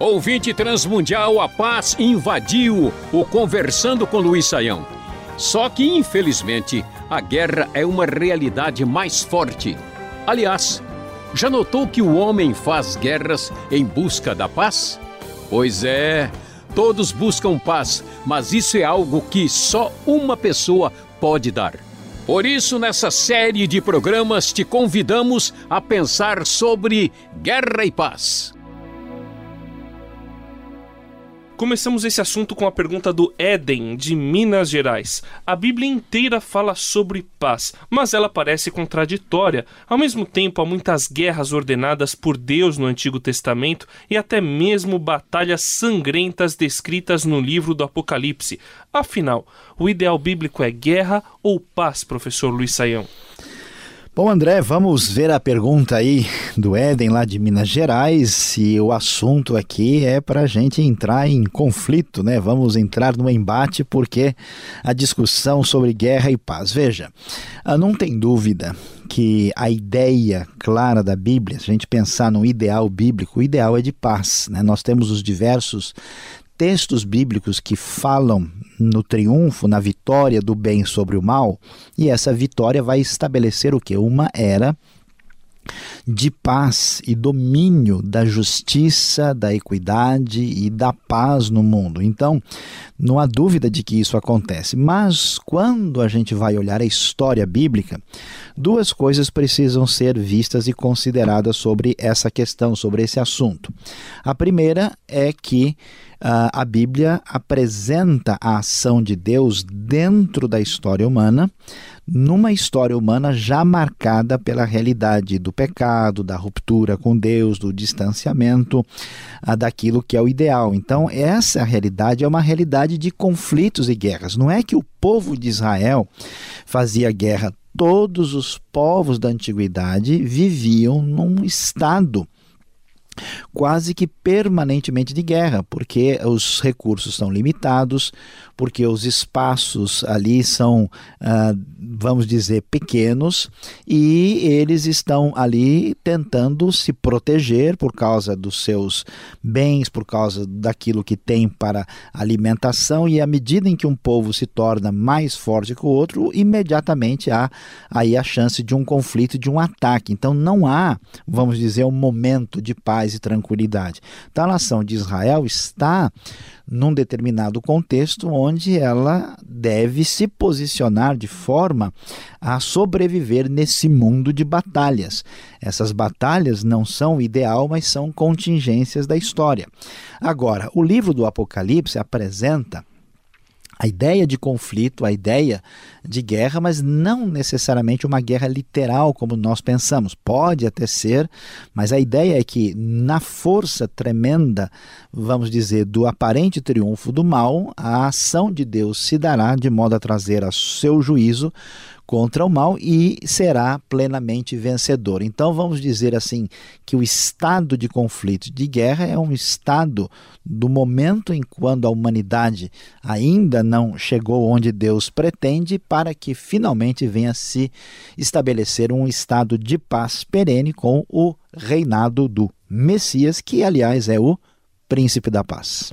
Ouvinte transmundial, a paz invadiu o Conversando com Luiz Saião. Só que, infelizmente, a guerra é uma realidade mais forte. Aliás, já notou que o homem faz guerras em busca da paz? Pois é, todos buscam paz, mas isso é algo que só uma pessoa pode dar. Por isso, nessa série de programas, te convidamos a pensar sobre guerra e paz. Começamos esse assunto com a pergunta do Éden, de Minas Gerais. A Bíblia inteira fala sobre paz, mas ela parece contraditória. Ao mesmo tempo, há muitas guerras ordenadas por Deus no Antigo Testamento e até mesmo batalhas sangrentas descritas no livro do Apocalipse. Afinal, o ideal bíblico é guerra ou paz, professor Luiz Saião? Bom, André, vamos ver a pergunta aí do Éden, lá de Minas Gerais. E o assunto aqui é para a gente entrar em conflito, né? Vamos entrar no embate, porque a discussão sobre guerra e paz. Veja, ah, não tem dúvida que a ideia clara da Bíblia, se a gente pensar no ideal bíblico, o ideal é de paz. Né? Nós temos os diversos textos bíblicos que falam no triunfo, na vitória do bem sobre o mal, e essa vitória vai estabelecer o que? Uma era de paz e domínio da justiça, da equidade e da paz no mundo. Então, não há dúvida de que isso acontece. Mas quando a gente vai olhar a história bíblica, duas coisas precisam ser vistas e consideradas sobre essa questão, sobre esse assunto. A primeira é que uh, a Bíblia apresenta a ação de Deus dentro da história humana, numa história humana já marcada pela realidade do pecado, da ruptura com Deus, do distanciamento daquilo que é o ideal. Então, essa realidade é uma realidade de conflitos e guerras. Não é que o povo de Israel fazia guerra todos os povos da antiguidade viviam num estado quase que permanentemente de guerra, porque os recursos são limitados, porque os espaços ali são, ah, vamos dizer, pequenos e eles estão ali tentando se proteger por causa dos seus bens, por causa daquilo que tem para alimentação e à medida em que um povo se torna mais forte que o outro, imediatamente há aí a chance de um conflito, de um ataque. Então não há, vamos dizer, um momento de paz e tranquilidade. Então a nação de Israel está num determinado contexto onde ela deve se posicionar de forma a sobreviver nesse mundo de batalhas. Essas batalhas não são ideal, mas são contingências da história. Agora, o livro do Apocalipse apresenta a ideia de conflito, a ideia de guerra, mas não necessariamente uma guerra literal como nós pensamos. Pode até ser, mas a ideia é que na força tremenda, vamos dizer, do aparente triunfo do mal, a ação de Deus se dará de modo a trazer a seu juízo contra o mal e será plenamente vencedor. Então vamos dizer assim que o estado de conflito, de guerra é um estado do momento em quando a humanidade ainda não chegou onde Deus pretende para que finalmente venha se estabelecer um estado de paz perene com o reinado do Messias, que aliás é o príncipe da paz.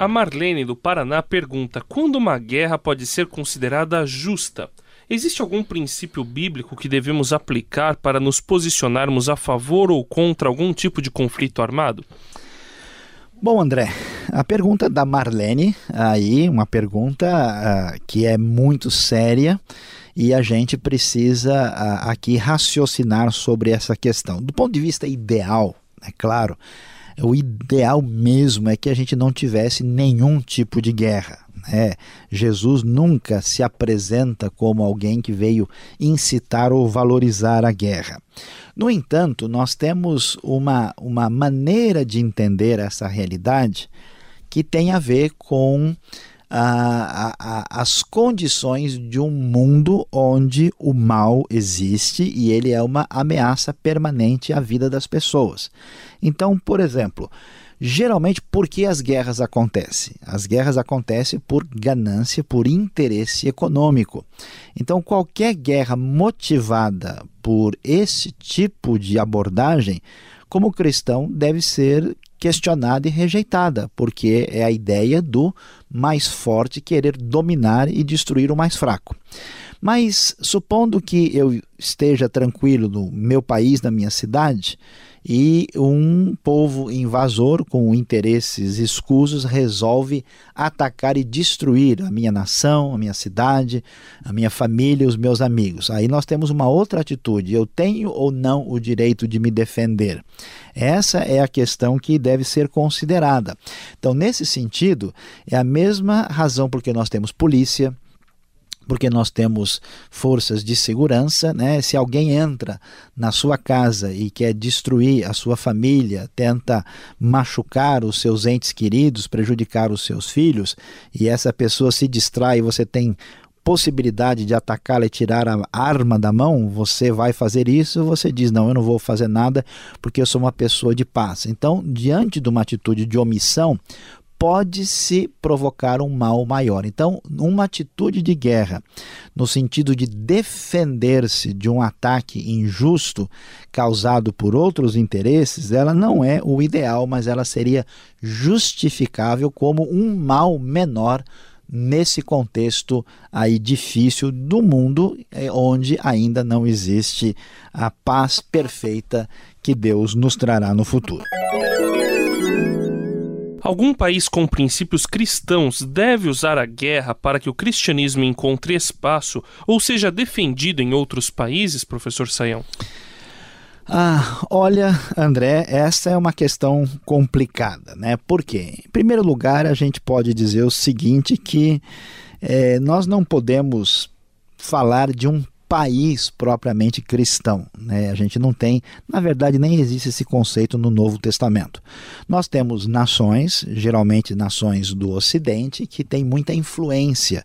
A Marlene do Paraná pergunta: quando uma guerra pode ser considerada justa? Existe algum princípio bíblico que devemos aplicar para nos posicionarmos a favor ou contra algum tipo de conflito armado? Bom, André, a pergunta da Marlene, aí, uma pergunta uh, que é muito séria e a gente precisa uh, aqui raciocinar sobre essa questão. Do ponto de vista ideal, é claro, o ideal mesmo é que a gente não tivesse nenhum tipo de guerra. É, Jesus nunca se apresenta como alguém que veio incitar ou valorizar a guerra. No entanto, nós temos uma, uma maneira de entender essa realidade que tem a ver com a, a, as condições de um mundo onde o mal existe e ele é uma ameaça permanente à vida das pessoas. Então, por exemplo, Geralmente, por que as guerras acontecem? As guerras acontecem por ganância, por interesse econômico. Então, qualquer guerra motivada por esse tipo de abordagem, como cristão, deve ser questionada e rejeitada, porque é a ideia do mais forte querer dominar e destruir o mais fraco. Mas supondo que eu esteja tranquilo no meu país, na minha cidade, e um povo invasor com interesses escusos resolve atacar e destruir a minha nação, a minha cidade, a minha família, os meus amigos. Aí nós temos uma outra atitude: eu tenho ou não o direito de me defender? Essa é a questão que deve ser considerada. Então, nesse sentido, é a mesma razão porque nós temos polícia, porque nós temos forças de segurança, né? Se alguém entra na sua casa e quer destruir a sua família, tenta machucar os seus entes queridos, prejudicar os seus filhos, e essa pessoa se distrai você tem possibilidade de atacá-la e tirar a arma da mão, você vai fazer isso, você diz: Não, eu não vou fazer nada porque eu sou uma pessoa de paz. Então, diante de uma atitude de omissão, pode-se provocar um mal maior. Então, uma atitude de guerra, no sentido de defender-se de um ataque injusto causado por outros interesses, ela não é o ideal, mas ela seria justificável como um mal menor nesse contexto aí difícil do mundo, eh, onde ainda não existe a paz perfeita que Deus nos trará no futuro. Algum país com princípios cristãos deve usar a guerra para que o cristianismo encontre espaço ou seja defendido em outros países, professor Saião? Ah, olha, André, essa é uma questão complicada, né? Por quê? Em primeiro lugar, a gente pode dizer o seguinte: que é, nós não podemos falar de um país propriamente cristão. Né? A gente não tem, na verdade, nem existe esse conceito no Novo Testamento. Nós temos nações, geralmente nações do Ocidente, que têm muita influência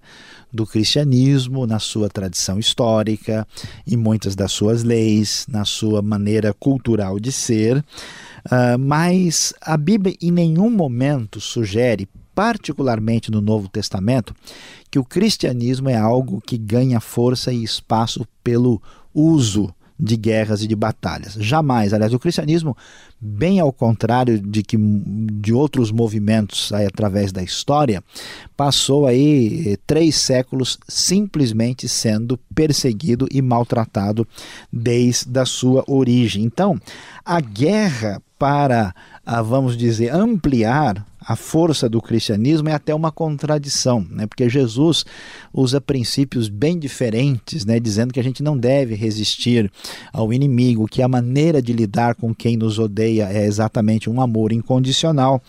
do cristianismo na sua tradição histórica, em muitas das suas leis, na sua maneira cultural de ser. Uh, mas a Bíblia em nenhum momento sugere particularmente no Novo Testamento, que o cristianismo é algo que ganha força e espaço pelo uso de guerras e de batalhas. Jamais, aliás, o cristianismo, bem ao contrário de que de outros movimentos aí, através da história, passou aí eh, três séculos simplesmente sendo perseguido e maltratado desde a sua origem. Então, a guerra para, ah, vamos dizer, ampliar a força do cristianismo é até uma contradição, né? porque Jesus usa princípios bem diferentes, né? dizendo que a gente não deve resistir ao inimigo, que a maneira de lidar com quem nos odeia é exatamente um amor incondicional.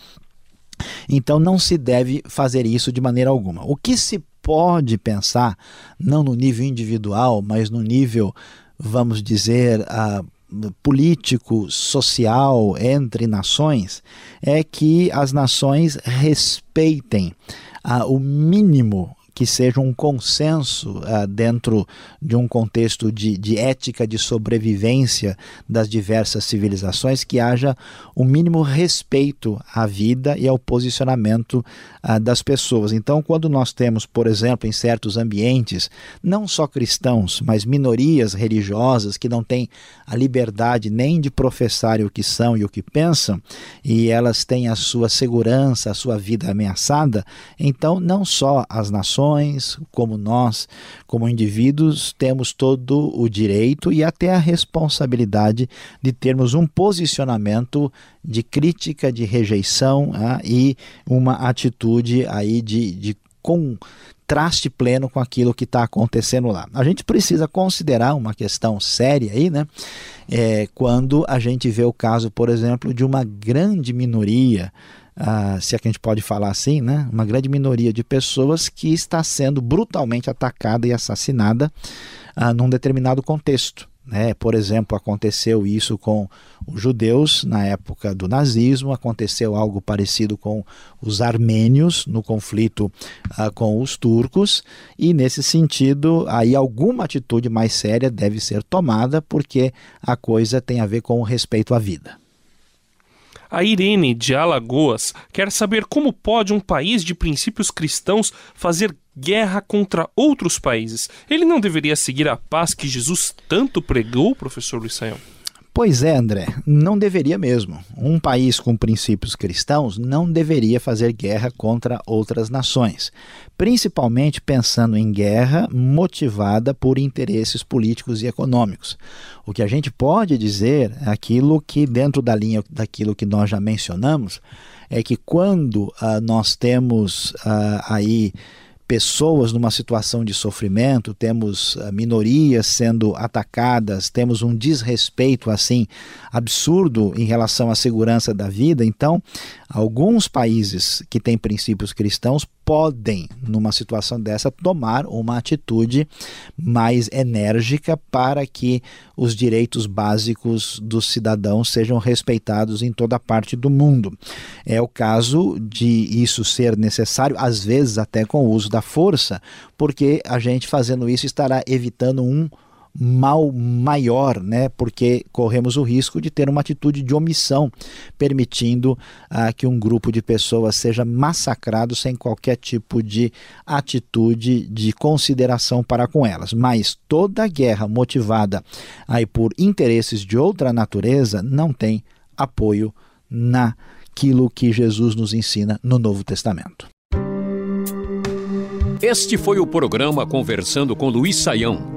Então não se deve fazer isso de maneira alguma. O que se pode pensar, não no nível individual, mas no nível, vamos dizer, uh, político, social entre nações é que as nações respeitem ah, o mínimo que seja um consenso uh, dentro de um contexto de, de ética de sobrevivência das diversas civilizações, que haja o um mínimo respeito à vida e ao posicionamento uh, das pessoas. Então, quando nós temos, por exemplo, em certos ambientes, não só cristãos, mas minorias religiosas que não têm a liberdade nem de professar o que são e o que pensam, e elas têm a sua segurança, a sua vida ameaçada, então não só as nações, como nós, como indivíduos, temos todo o direito e até a responsabilidade de termos um posicionamento de crítica, de rejeição ah, e uma atitude aí de, de contraste pleno com aquilo que está acontecendo lá. A gente precisa considerar uma questão séria aí, né? É, quando a gente vê o caso, por exemplo, de uma grande minoria ah, se é que a gente pode falar assim, né? uma grande minoria de pessoas que está sendo brutalmente atacada e assassinada ah, num determinado contexto. Né? Por exemplo, aconteceu isso com os judeus na época do nazismo, aconteceu algo parecido com os armênios no conflito ah, com os turcos, e nesse sentido, aí alguma atitude mais séria deve ser tomada, porque a coisa tem a ver com o respeito à vida. A Irene, de Alagoas, quer saber como pode um país de princípios cristãos fazer guerra contra outros países. Ele não deveria seguir a paz que Jesus tanto pregou, professor Luiz Saião? Pois é, André, não deveria mesmo. Um país com princípios cristãos não deveria fazer guerra contra outras nações, principalmente pensando em guerra motivada por interesses políticos e econômicos. O que a gente pode dizer é aquilo que, dentro da linha daquilo que nós já mencionamos, é que quando uh, nós temos uh, aí pessoas numa situação de sofrimento, temos eh, minorias sendo atacadas, temos um desrespeito assim absurdo em relação à segurança da vida. Então, alguns países que têm princípios cristãos podem, numa situação dessa, tomar uma atitude mais enérgica para que os direitos básicos dos cidadãos sejam respeitados em toda parte do mundo. É o caso de isso ser necessário, às vezes até com o uso da força, porque a gente fazendo isso estará evitando um mal maior, né? Porque corremos o risco de ter uma atitude de omissão, permitindo ah, que um grupo de pessoas seja massacrado sem qualquer tipo de atitude de consideração para com elas. Mas toda guerra motivada aí por interesses de outra natureza não tem apoio naquilo que Jesus nos ensina no Novo Testamento. Este foi o programa Conversando com Luiz Saião.